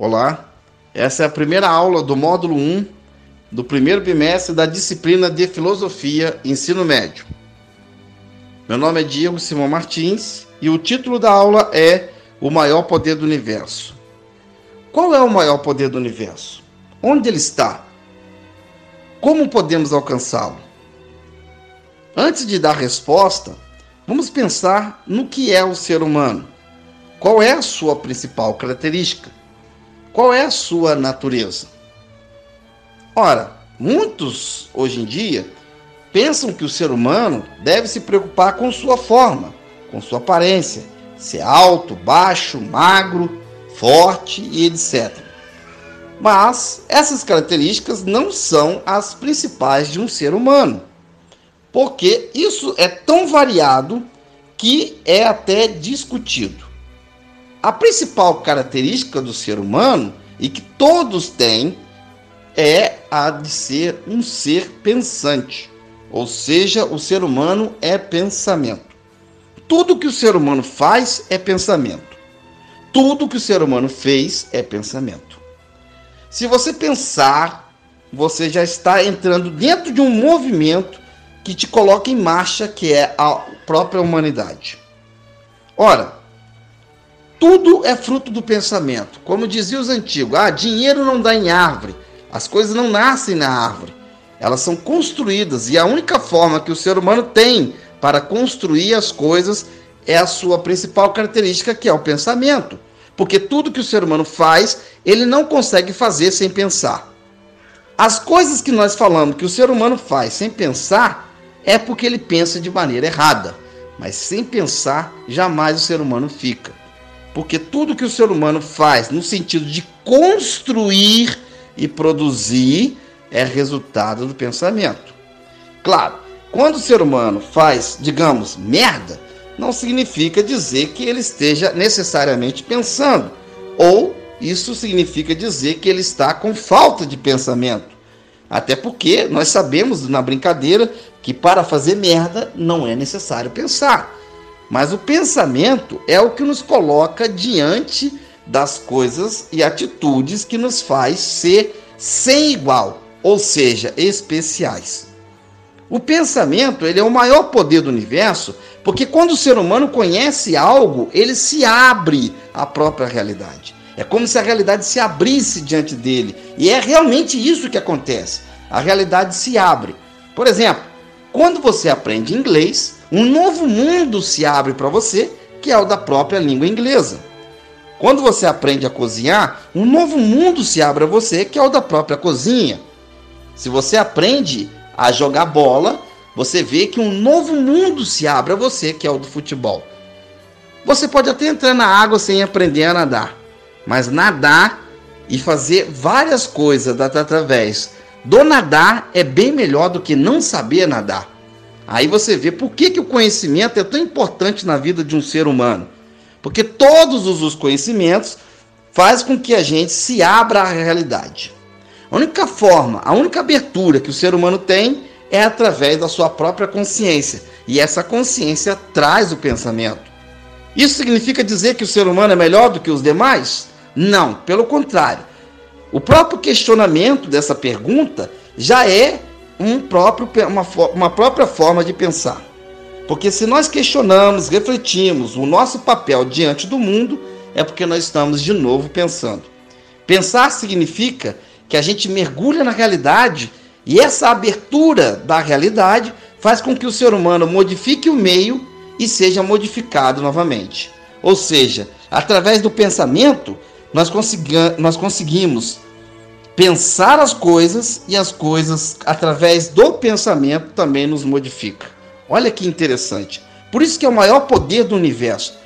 Olá, essa é a primeira aula do módulo 1 do primeiro bimestre da disciplina de Filosofia Ensino Médio. Meu nome é Diego Simão Martins e o título da aula é O Maior Poder do Universo. Qual é o maior poder do universo? Onde ele está? Como podemos alcançá-lo? Antes de dar resposta, vamos pensar no que é o ser humano. Qual é a sua principal característica? Qual é a sua natureza? Ora, muitos hoje em dia pensam que o ser humano deve se preocupar com sua forma, com sua aparência, ser alto, baixo, magro, forte e etc. Mas essas características não são as principais de um ser humano, porque isso é tão variado que é até discutido. A principal característica do ser humano, e que todos têm, é a de ser um ser pensante. Ou seja, o ser humano é pensamento. Tudo que o ser humano faz é pensamento. Tudo que o ser humano fez é pensamento. Se você pensar, você já está entrando dentro de um movimento que te coloca em marcha, que é a própria humanidade. Ora, tudo é fruto do pensamento. Como diziam os antigos, ah, dinheiro não dá em árvore. As coisas não nascem na árvore. Elas são construídas e a única forma que o ser humano tem para construir as coisas é a sua principal característica, que é o pensamento. Porque tudo que o ser humano faz, ele não consegue fazer sem pensar. As coisas que nós falamos que o ser humano faz sem pensar é porque ele pensa de maneira errada. Mas sem pensar, jamais o ser humano fica. Porque tudo que o ser humano faz no sentido de construir e produzir é resultado do pensamento. Claro, quando o ser humano faz, digamos, merda, não significa dizer que ele esteja necessariamente pensando, ou isso significa dizer que ele está com falta de pensamento. Até porque nós sabemos na brincadeira que para fazer merda não é necessário pensar. Mas o pensamento é o que nos coloca diante das coisas e atitudes que nos faz ser sem igual, ou seja, especiais. O pensamento ele é o maior poder do universo, porque quando o ser humano conhece algo, ele se abre à própria realidade. É como se a realidade se abrisse diante dele. E é realmente isso que acontece. A realidade se abre. Por exemplo, quando você aprende inglês, um novo mundo se abre para você, que é o da própria língua inglesa. Quando você aprende a cozinhar, um novo mundo se abre a você, que é o da própria cozinha. Se você aprende a jogar bola, você vê que um novo mundo se abre a você, que é o do futebol. Você pode até entrar na água sem aprender a nadar, mas nadar e fazer várias coisas através do nadar é bem melhor do que não saber nadar. Aí você vê por que, que o conhecimento é tão importante na vida de um ser humano. Porque todos os conhecimentos faz com que a gente se abra à realidade. A única forma, a única abertura que o ser humano tem é através da sua própria consciência. E essa consciência traz o pensamento. Isso significa dizer que o ser humano é melhor do que os demais? Não, pelo contrário. O próprio questionamento dessa pergunta já é um próprio, uma, uma própria forma de pensar. Porque se nós questionamos, refletimos o nosso papel diante do mundo, é porque nós estamos de novo pensando. Pensar significa que a gente mergulha na realidade e essa abertura da realidade faz com que o ser humano modifique o meio e seja modificado novamente. Ou seja, através do pensamento, nós, nós conseguimos pensar as coisas e as coisas, através do pensamento, também nos modifica. Olha que interessante. Por isso que é o maior poder do universo.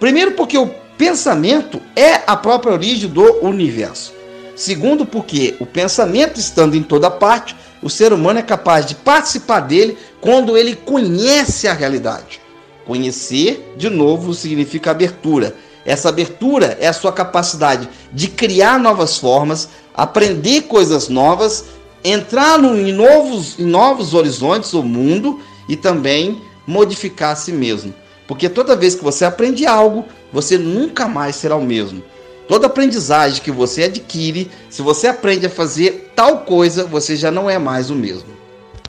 Primeiro, porque o pensamento é a própria origem do universo. Segundo, porque o pensamento estando em toda parte, o ser humano é capaz de participar dele quando ele conhece a realidade. Conhecer, de novo, significa abertura. Essa abertura é a sua capacidade de criar novas formas, aprender coisas novas, entrar em, novos, em novos horizontes do mundo e também modificar a si mesmo. Porque toda vez que você aprende algo, você nunca mais será o mesmo. Toda aprendizagem que você adquire, se você aprende a fazer tal coisa, você já não é mais o mesmo.